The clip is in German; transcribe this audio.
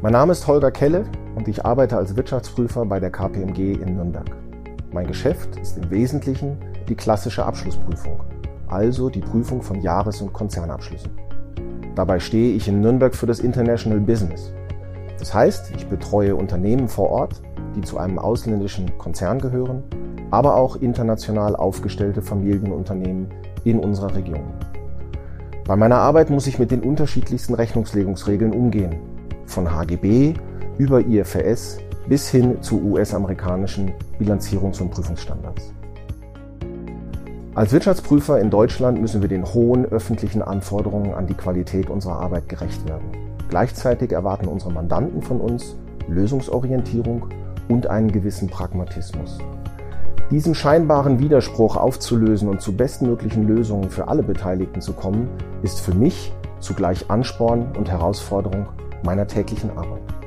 Mein Name ist Holger Kelle und ich arbeite als Wirtschaftsprüfer bei der KPMG in Nürnberg. Mein Geschäft ist im Wesentlichen die klassische Abschlussprüfung, also die Prüfung von Jahres- und Konzernabschlüssen. Dabei stehe ich in Nürnberg für das International Business. Das heißt, ich betreue Unternehmen vor Ort, die zu einem ausländischen Konzern gehören, aber auch international aufgestellte Familienunternehmen in unserer Region. Bei meiner Arbeit muss ich mit den unterschiedlichsten Rechnungslegungsregeln umgehen, von HGB über IFRS bis hin zu US-amerikanischen Bilanzierungs- und Prüfungsstandards. Als Wirtschaftsprüfer in Deutschland müssen wir den hohen öffentlichen Anforderungen an die Qualität unserer Arbeit gerecht werden. Gleichzeitig erwarten unsere Mandanten von uns Lösungsorientierung und einen gewissen Pragmatismus. Diesen scheinbaren Widerspruch aufzulösen und zu bestmöglichen Lösungen für alle Beteiligten zu kommen, ist für mich zugleich Ansporn und Herausforderung meiner täglichen Arbeit.